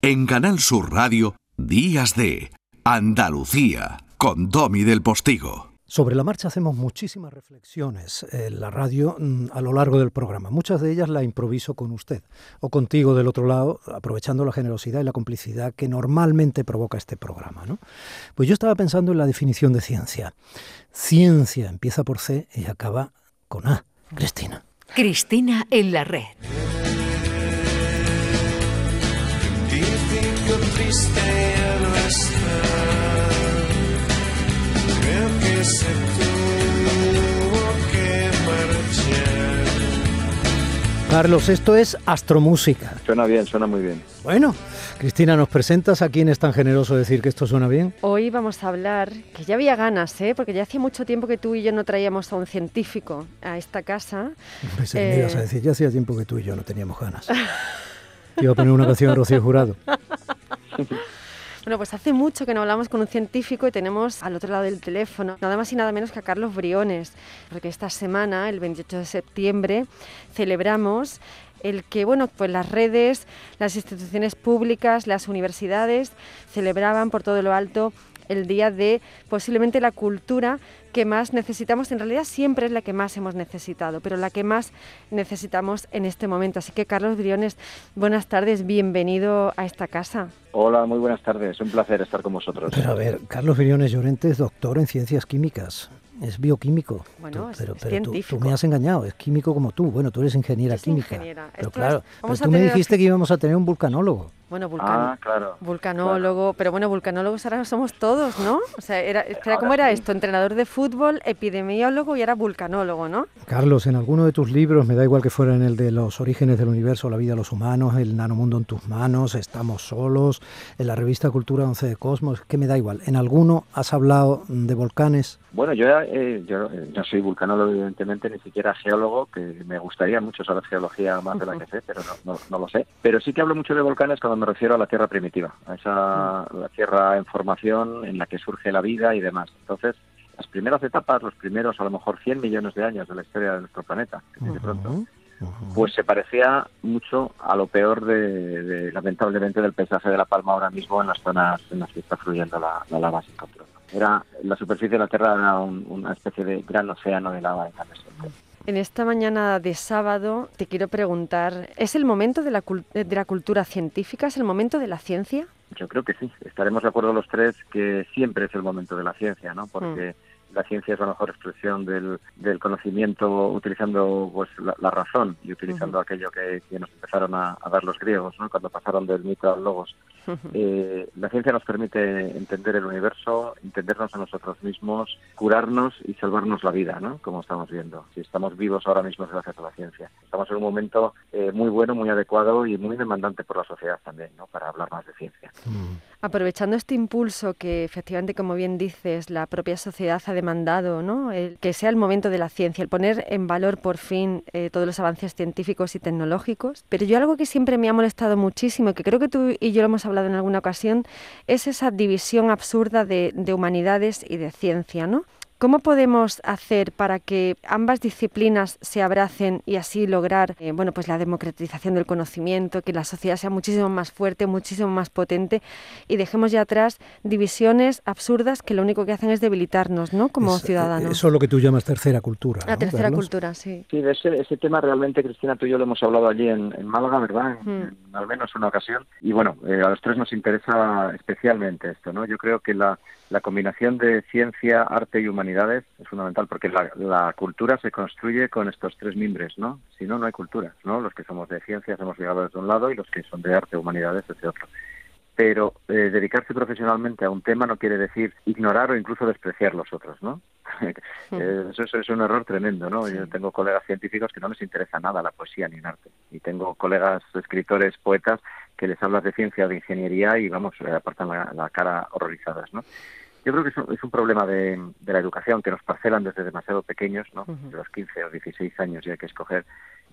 En Canal Sur Radio, Días de Andalucía, con Domi del Postigo. Sobre la marcha hacemos muchísimas reflexiones en la radio mm, a lo largo del programa. Muchas de ellas la improviso con usted o contigo del otro lado, aprovechando la generosidad y la complicidad que normalmente provoca este programa. ¿no? Pues yo estaba pensando en la definición de ciencia. Ciencia empieza por C y acaba con A. Cristina. Cristina en la red. Carlos, esto es astromúsica. Suena bien, suena muy bien. Bueno, Cristina, ¿nos presentas a quién es tan generoso decir que esto suena bien? Hoy vamos a hablar, que ya había ganas, ¿eh? porque ya hacía mucho tiempo que tú y yo no traíamos a un científico a esta casa. Que me ibas a decir, ya hacía tiempo que tú y yo no teníamos ganas. Iba a poner una canción a Rocío Jurado. Bueno, pues hace mucho que no hablamos con un científico y tenemos al otro lado del teléfono nada más y nada menos que a Carlos Briones, porque esta semana, el 28 de septiembre, celebramos el que bueno, pues las redes, las instituciones públicas, las universidades celebraban por todo lo alto el día de posiblemente la cultura que más necesitamos, en realidad siempre es la que más hemos necesitado, pero la que más necesitamos en este momento. Así que Carlos Briones, buenas tardes, bienvenido a esta casa. Hola, muy buenas tardes, un placer estar con vosotros. Pero a ver, Carlos Briones Llorente es doctor en ciencias químicas. Es bioquímico. Bueno, pero, es pero tú, científico. tú, me has engañado, es químico como tú. Bueno, tú eres ingeniera química. ingeniera. Pero Esto claro, es- pero tú me dijiste que íbamos a tener un vulcanólogo. Bueno, vulcano. Ah, claro. Vulcanólogo, pero bueno, vulcanólogos ahora somos todos, ¿no? O sea, era, espera, ¿cómo era sí. esto? Entrenador de fútbol, epidemiólogo y ahora vulcanólogo, ¿no? Carlos, en alguno de tus libros, me da igual que fuera en el de los orígenes del universo, la vida de los humanos, el nanomundo en tus manos, estamos solos, en la revista Cultura 11 de Cosmos, que me da igual. ¿En alguno has hablado de volcanes? Bueno, yo, eh, yo no soy vulcanólogo, evidentemente, ni siquiera geólogo, que me gustaría mucho saber geología más de la que sé, pero no, no, no lo sé. Pero sí que hablo mucho de volcanes cuando me refiero a la Tierra primitiva, a esa la Tierra en formación en la que surge la vida y demás. Entonces, las primeras etapas, los primeros a lo mejor 100 millones de años de la historia de nuestro planeta, que pronto, pues se parecía mucho a lo peor de, de, lamentablemente del paisaje de La Palma ahora mismo en las zonas en las que está fluyendo la, la lava sin control. Era la superficie de la Tierra era un- una especie de gran océano de lava incandescente. En esta mañana de sábado te quiero preguntar, ¿es el momento de la, cul- de la cultura científica? ¿Es el momento de la ciencia? Yo creo que sí. Estaremos de acuerdo los tres que siempre es el momento de la ciencia, ¿no? Porque la ciencia es la mejor expresión del, del conocimiento utilizando pues la, la razón y utilizando aquello que, que nos empezaron a, a dar los griegos, ¿no? Cuando pasaron del mito al logos. Eh, la ciencia nos permite entender el universo, entendernos a nosotros mismos, curarnos y salvarnos la vida, ¿no? Como estamos viendo. Si estamos vivos ahora mismo es gracias a la ciencia. Estamos en un momento eh, muy bueno, muy adecuado y muy demandante por la sociedad también, ¿no? Para hablar más de ciencia. Mm. Aprovechando este impulso que efectivamente, como bien dices, la propia sociedad ha demandado, ¿no? El que sea el momento de la ciencia, el poner en valor por fin eh, todos los avances científicos y tecnológicos. Pero yo algo que siempre me ha molestado muchísimo, que creo que tú y yo lo hemos hablado en alguna ocasión, es esa división absurda de, de humanidades y de ciencia, ¿no? ¿Cómo podemos hacer para que ambas disciplinas se abracen y así lograr eh, bueno, pues la democratización del conocimiento, que la sociedad sea muchísimo más fuerte, muchísimo más potente y dejemos ya atrás divisiones absurdas que lo único que hacen es debilitarnos ¿no? como Es- ciudadanos? Eso es lo que tú llamas tercera cultura. la ¿no, tercera Carlos? cultura, sí. Sí, de ese, ese tema realmente, Cristina, tú y yo lo hemos hablado allí en, en Málaga, ¿verdad? En, Mm. en al menos una ocasión. Y bueno, eh, a los tres nos interesa especialmente esto, ¿no? Yo creo que la, la combinación de ciencia, arte y humanidades es fundamental porque la, la cultura se construye con estos tres mimbres, ¿no? Si no, no hay cultura, ¿no? Los que somos de ciencias hemos llegado desde un lado y los que son de arte, humanidades, desde otro. Pero eh, dedicarse profesionalmente a un tema no quiere decir ignorar o incluso despreciar los otros, ¿no? Eh, eso, eso es un error tremendo, ¿no? Yo tengo colegas científicos que no les interesa nada la poesía ni el arte. Y tengo colegas escritores, poetas, que les hablas de ciencia, de ingeniería y, vamos, le apartan la, la cara horrorizadas, ¿no? Yo creo que es un, es un problema de, de la educación que nos parcelan desde demasiado pequeños, ¿no? De los 15 o 16 años y hay que escoger.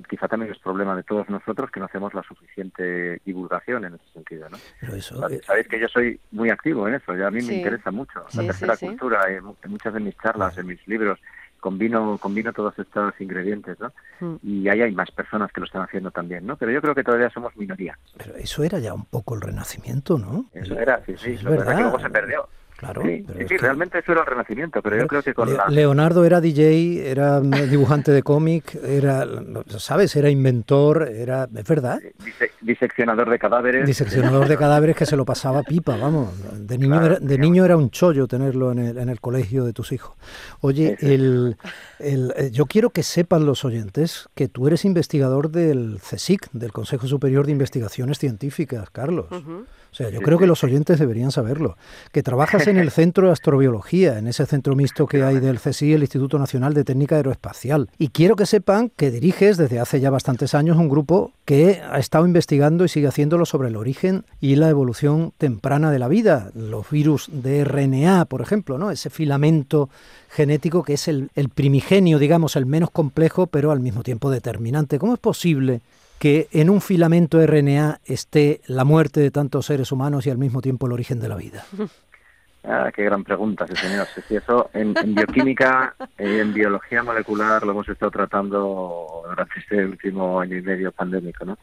Quizá también es problema de todos nosotros que no hacemos la suficiente divulgación en ese sentido, ¿no? Pero eso, Sabéis eh, sabéis que yo soy muy activo en eso, y a mí Sí. me interesa mucho Sí, la tercera sí. cultura, en, mu- en muchas de mis charlas, en mis libros, combino, combino todos estos ingredientes, ¿no? Mm. Y ahí hay más personas que lo están haciendo también, ¿no? Pero yo creo que todavía somos minoría. Pero eso era ya un poco el renacimiento, ¿no? Eso era, sí, sí. Es verdad. que luego se perdió. Claro, sí, realmente eso era el renacimiento, pero yo creo que con Leonardo era DJ, era dibujante de cómic, era, ¿sabes? Era inventor, era, es verdad. diseccionador de cadáveres. Diseccionador de cadáveres que se lo pasaba pipa, vamos. De niño, era, de niño era un chollo tenerlo en el, en el colegio de tus hijos. Oye, el, el, eh, yo quiero que sepan los oyentes que tú eres investigador del CSIC, del Consejo Superior de Investigaciones Científicas, Carlos. O sea, yo creo que los oyentes deberían saberlo. Que trabajas en el Centro de Astrobiología, en ese centro mixto que hay del CSI, el Instituto Nacional de Técnica Aeroespacial. Y quiero que sepan que diriges desde hace ya bastantes años un grupo que ha estado investigando y sigue haciéndolo sobre el origen y la evolución temprana de la vida. Los virus de RNA, por ejemplo, ¿no? Ese filamento genético que es el, el primigenio, digamos, el menos complejo, pero al mismo tiempo determinante. ¿Cómo es posible que en un filamento RNA esté la muerte de tantos seres humanos y al mismo tiempo el origen de la vida? Ah, qué gran pregunta, sí, señor. Sí, eso en, bioquímica y en biología molecular lo hemos estado tratando durante este último año y medio pandémico, ¿no?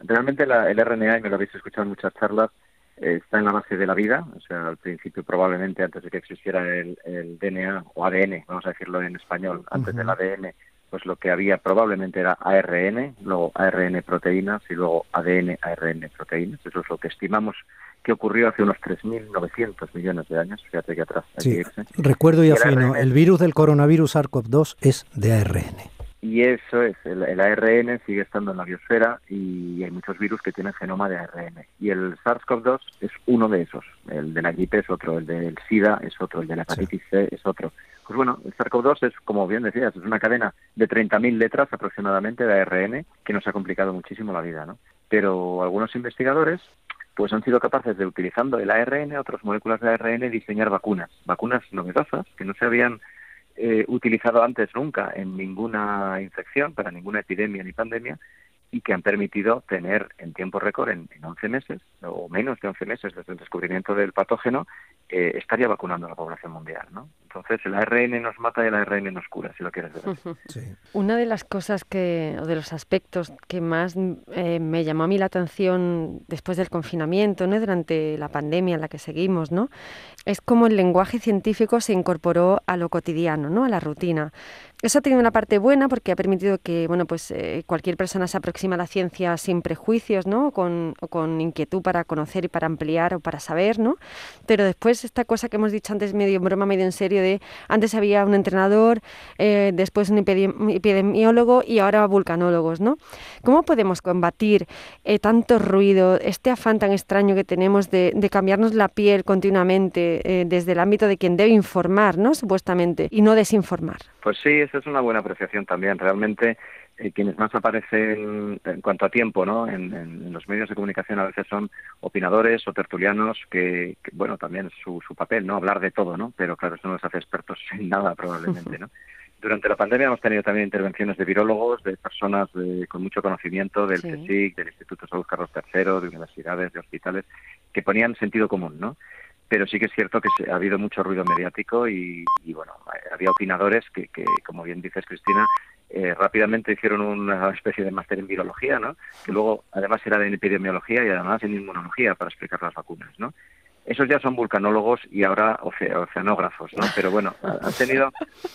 Realmente el RNA, y me lo habéis escuchado en muchas charlas, está en la base de la vida, o sea, al principio probablemente antes de que existiera el, DNA o ADN, vamos a decirlo en español, antes del ADN, pues lo que había probablemente era ARN, luego ARN proteínas y luego ADN ARN proteínas. Eso es lo que estimamos que ocurrió hace unos 3.900 millones de años. Fíjate que atrás. Sí, recuerdo y afino, el, virus del coronavirus SARS-CoV-2 es de ARN. Y eso es, el, ARN sigue estando en la biosfera y hay muchos virus que tienen genoma de ARN. Y el SARS-CoV-2 es uno de esos. El de la gripe es otro, el del SIDA es otro, el de la hepatitis C es otro. Pues bueno, el SARS-CoV-2 es, como bien decías, es una cadena de 30.000 letras aproximadamente de ARN que nos ha complicado muchísimo la vida, ¿no? Pero algunos investigadores pues han sido capaces de, utilizando el ARN, otras moléculas de ARN, diseñar vacunas, vacunas novedosas que no se habían eh, utilizado antes nunca en ninguna infección, para ninguna epidemia ni pandemia, y que han permitido tener en tiempo récord, en, en 11 meses, o menos de 11 meses desde el descubrimiento del patógeno, eh, estaría vacunando a la población mundial, ¿no? Entonces el ARN nos mata y el ARN nos cura, si lo quieres ver. Una de las cosas que, o de los aspectos que más eh, me llamó a mí la atención después del confinamiento, ¿no? durante la pandemia en la que seguimos, ¿no? es cómo el lenguaje científico se incorporó a lo cotidiano, ¿no? a la rutina. Eso ha tenido una parte buena porque ha permitido que bueno, pues, eh, cualquier persona se aproxime a la ciencia sin prejuicios, ¿no? Con, o con inquietud para conocer y para ampliar o para saber, ¿no? Pero después esta cosa que hemos dicho antes medio en broma, medio en serio, de antes había un entrenador, eh, después un epidemiólogo y ahora vulcanólogos, ¿no? ¿Cómo podemos combatir eh, tanto ruido, este afán tan extraño que tenemos de, cambiarnos la piel continuamente eh, desde el ámbito de quien debe informar, ¿no? Supuestamente, y no desinformar? Pues sí, esa es una buena apreciación también. Realmente eh, quienes más aparecen en cuanto a tiempo ¿no? En, los medios de comunicación a veces son opinadores o tertulianos que, bueno, también su, su papel, ¿no? Hablar de todo, ¿no? Pero claro, eso no nos hace expertos en nada probablemente, ¿no? Durante la pandemia hemos tenido también intervenciones de virólogos, de personas con mucho conocimiento del CSIC, del Instituto Salud Carlos III, de universidades, de hospitales, que ponían sentido común, ¿no? Pero sí que es cierto que ha habido mucho ruido mediático y, bueno, había opinadores que, que, como bien dices, Cristina, eh, rápidamente hicieron una especie de máster en virología, ¿no? Que luego, además, era en epidemiología y además en inmunología para explicar las vacunas, ¿no? Esos ya son vulcanólogos y ahora oceanógrafos, ¿no? Pero bueno, han tenido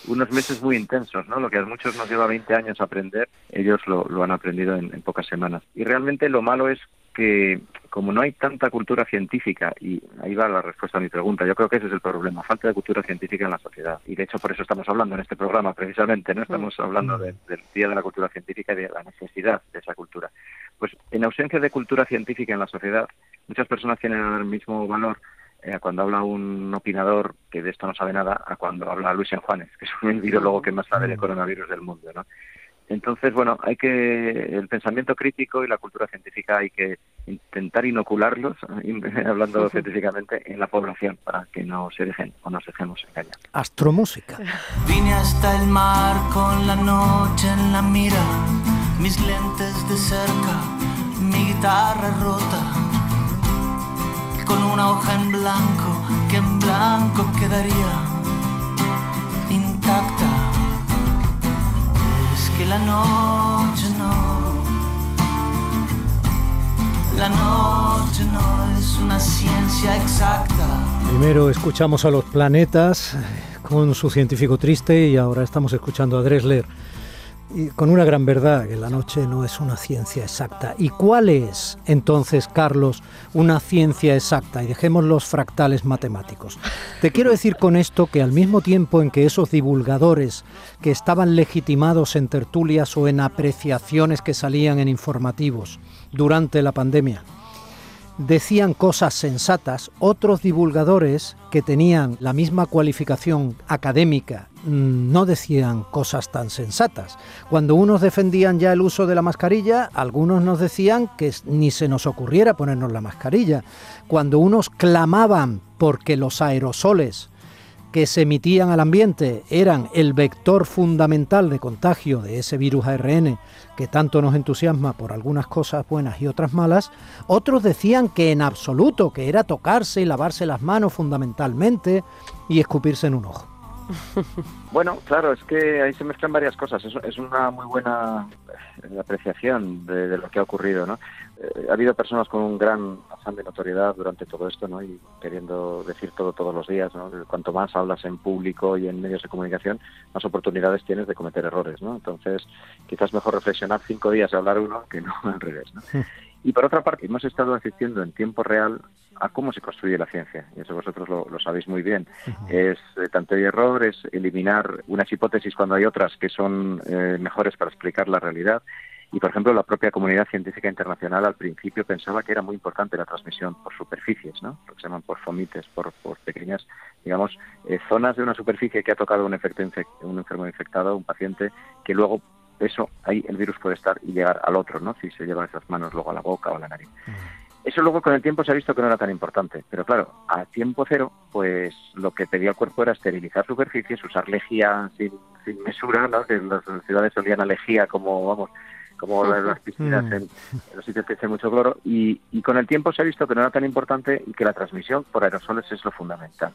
unos meses muy intensos, ¿no? Lo que a muchos nos lleva 20 años aprender, ellos lo, han aprendido en pocas semanas. Y realmente lo malo es que como no hay tanta cultura científica, y ahí va la respuesta a mi pregunta, yo creo que ese es el problema, falta de cultura científica en la sociedad. Y de hecho por eso estamos hablando en este programa precisamente, ¿no? Estamos hablando del Día de la Cultura Científica y de la necesidad de esa cultura. Pues en ausencia de cultura científica en la sociedad, muchas personas tienen el mismo valor eh, cuando habla un opinador que de esto no sabe nada a cuando habla Luis Enjuanes, que es un virologo que más sabe de coronavirus del mundo, ¿no? Entonces, bueno, hay que el pensamiento crítico y la cultura científica hay que intentar inocularlos, hablando científicamente, en la población para que no se dejen o nos dejemos engañar. Astromúsica. Vine hasta el mar con la noche en la mira, mis lentes de cerca, mi guitarra rota, con una hoja en blanco que en blanco quedaría intacta la noche no. La noche no es una ciencia exacta. Primero escuchamos a los planetas con su científico triste y ahora estamos escuchando a Dressler y con una gran verdad, que la noche no es una ciencia exacta. ¿Y cuál es entonces, Carlos, una ciencia exacta? Y dejemos los fractales matemáticos. Te quiero decir con esto que al mismo tiempo en que esos divulgadores que estaban legitimados en tertulias o en apreciaciones que salían en informativos durante la pandemia, decían cosas sensatas, otros divulgadores que tenían la misma cualificación académica mm, no decían cosas tan sensatas. Cuando unos defendían ya el uso de la mascarilla, algunos nos decían que ni se nos ocurriera ponernos la mascarilla. Cuando unos clamaban porque los aerosoles que se emitían al ambiente eran el vector fundamental de contagio de ese virus ARN que tanto nos entusiasma por algunas cosas buenas y otras malas, otros decían que en absoluto, que era tocarse y lavarse las manos fundamentalmente y escupirse en un ojo. Bueno, claro, es que ahí se mezclan varias cosas. Es, es una muy buena eh, apreciación de, lo que ha ocurrido, ¿no? Eh, ha habido personas con un gran afán de notoriedad durante todo esto, ¿no? Y queriendo decir todo todos los días, ¿no? Cuanto más hablas en público y en medios de comunicación, más oportunidades tienes de cometer errores, ¿no? Entonces, quizás mejor reflexionar cinco días y hablar uno que no al revés, ¿no? Y por otra parte, hemos estado asistiendo en tiempo real a cómo se construye la ciencia, y eso vosotros lo, sabéis muy bien. Es eh, tanto y error, es eliminar unas hipótesis cuando hay otras que son eh, mejores para explicar la realidad. Y, por ejemplo, la propia comunidad científica internacional al principio pensaba que era muy importante la transmisión por superficies, ¿no? lo que se llaman por fomites, por, pequeñas, digamos, eh, zonas de una superficie que ha tocado un, efecto un enfermo infectado, un paciente, que luego eso ahí el virus puede estar y llegar al otro, ¿no? Si se lleva esas manos luego a la boca o a la nariz. Mm. Eso luego con el tiempo se ha visto que no era tan importante, pero claro, a tiempo cero, pues lo que pedía el cuerpo era esterilizar superficies, usar lejía sin, mesura, ¿no? Que las ciudades solían a lejía como, vamos, como las piscinas mm. en, los sitios que echan mucho cloro, y, con el tiempo se ha visto que no era tan importante y que la transmisión por aerosoles es lo fundamental.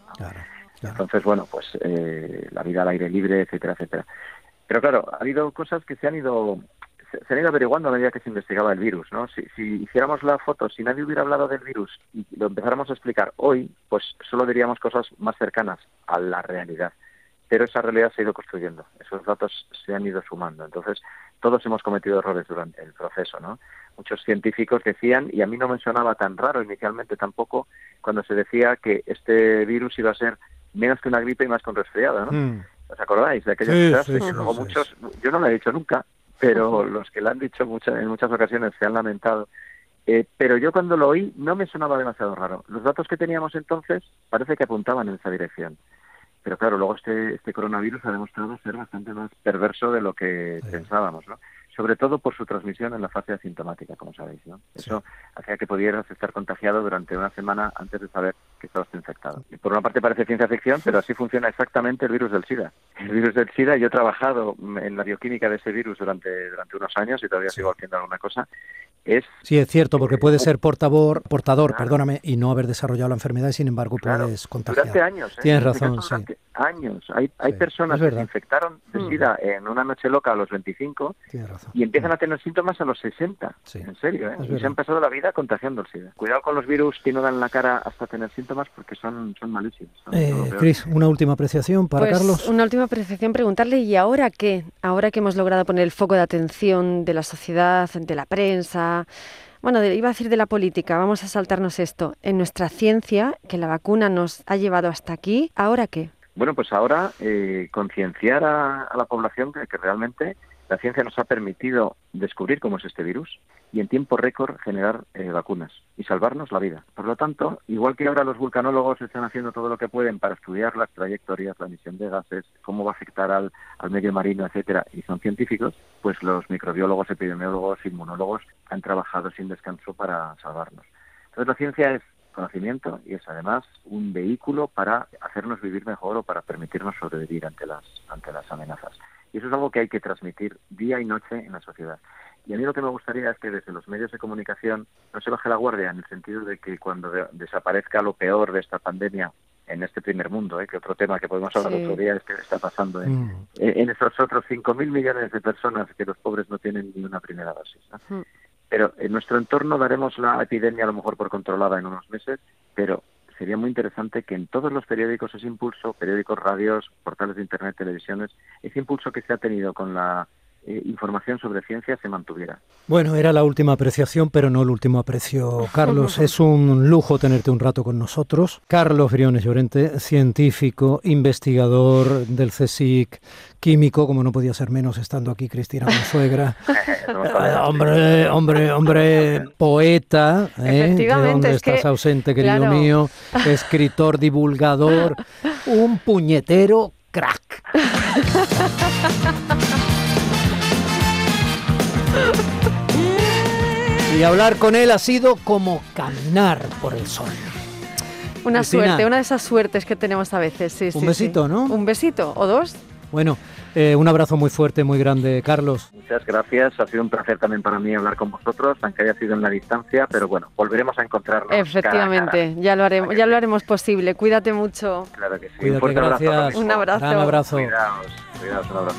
Entonces, bueno, pues eh, la vida al aire libre, etcétera, etcétera. Pero claro, ha habido cosas que se han ido se han ido averiguando a medida que se investigaba el virus, ¿no? Si, hiciéramos la foto, si nadie hubiera hablado del virus y lo empezáramos a explicar hoy, pues solo diríamos cosas más cercanas a la realidad. Pero esa realidad se ha ido construyendo, esos datos se han ido sumando. Entonces, todos hemos cometido errores durante el proceso, ¿no? Muchos científicos decían, y a mí no me sonaba tan raro inicialmente tampoco, cuando se decía que este virus iba a ser menos que una gripe y más que un resfriado, ¿no? Mm. ¿Os acordáis de aquellas sí, que luego muchos, yo no lo he dicho nunca, pero los que lo han dicho en muchas ocasiones se han lamentado. Eh, pero yo cuando lo oí no me sonaba demasiado raro. Los datos que teníamos entonces parece que apuntaban en esa dirección. Pero claro, luego este, este coronavirus ha demostrado ser bastante más perverso de lo que pensábamos, ¿no? sobre todo por su transmisión en la fase asintomática, como sabéis. ¿no? Eso hacía que pudieras estar contagiado durante una semana antes de saber que estabas infectado. Por una parte parece ciencia ficción, pero así funciona exactamente el virus del SIDA. El virus del SIDA, yo he trabajado en la bioquímica de ese virus durante, durante unos años y todavía sigo haciendo alguna cosa. Es, sí, es cierto, porque puede ser portador, portador perdóname, y no haber desarrollado la enfermedad y sin embargo puedes contagiar. Durante años. ¿eh? Tienes razón, sí. Años. Hay, hay personas que se infectaron de mm. SIDA en una noche loca a los 25 y empiezan a tener síntomas a los 60. En serio, ¿eh? Y se han pasado la vida contagiando el SIDA. Cuidado con los virus que no dan la cara hasta tener síntomas porque son, son malísimos. Eh, Cris, una última apreciación para pues, Carlos. Una última apreciación, preguntarle, ¿y ahora qué? Ahora que hemos logrado poner el foco de atención de la sociedad, de la prensa, bueno, iba a decir de la política, vamos a saltarnos esto. En nuestra ciencia, que la vacuna nos ha llevado hasta aquí, ¿ahora qué? Bueno, pues ahora eh, concienciar a, la población que realmente la ciencia nos ha permitido descubrir cómo es este virus y en tiempo récord generar eh, vacunas y salvarnos la vida. Por lo tanto, igual que ahora los vulcanólogos están haciendo todo lo que pueden para estudiar las trayectorias, la emisión de gases, cómo va a afectar al, al medio marino, etcétera, y son científicos, pues los microbiólogos, epidemiólogos, inmunólogos han trabajado sin descanso para salvarnos. Entonces la ciencia es conocimiento y es además un vehículo para hacernos vivir mejor o para permitirnos sobrevivir ante las ante las amenazas. Y eso es algo que hay que transmitir día y noche en la sociedad. Y a mí lo que me gustaría es que desde los medios de comunicación no se baje la guardia en el sentido de que cuando desaparezca lo peor de esta pandemia en este primer mundo, ¿eh? que otro tema que podemos hablar otro día es que está pasando en, Mm. en esos otros 5.000 millones de personas que los pobres no tienen ni una primera dosis. ¿no? Mm. Pero en nuestro entorno daremos la epidemia a lo mejor por controlada en unos meses, pero sería muy interesante que en todos los periódicos ese impulso, periódicos, radios, portales de Internet, televisiones, ese impulso que se ha tenido con la eh, información sobre ciencia se mantuviera. Bueno, era la última apreciación, pero no el último aprecio. Carlos, es un lujo tenerte un rato con nosotros. Carlos Briones Llorente, científico, investigador del CSIC, químico, como no podía ser menos estando aquí Cristina Consuegra. Eh, hombre, hombre, hombre, poeta, ¿eh? ¿De dónde es estás que, ausente, querido claro. mío? Escritor, divulgador, un puñetero crack. Y hablar con él ha sido como caminar por el sol. Una Cristina. suerte, una de esas suertes que tenemos a veces. Sí, Un sí, sí. besito, ¿no? Un besito o dos. Bueno, eh, un abrazo muy fuerte, muy grande, Carlos. Muchas gracias, ha sido un placer también para mí hablar con vosotros, aunque haya sido en la distancia, pero bueno, volveremos a encontrarnos. cara a cara. Efectivamente, ya lo haremos, ya lo haremos posible. Cuídate mucho. Claro que sí. Cuídate, un fuerte abrazo. gracias. mismo. Un abrazo. Gran abrazo. Cuidaos, cuidaos, un abrazo.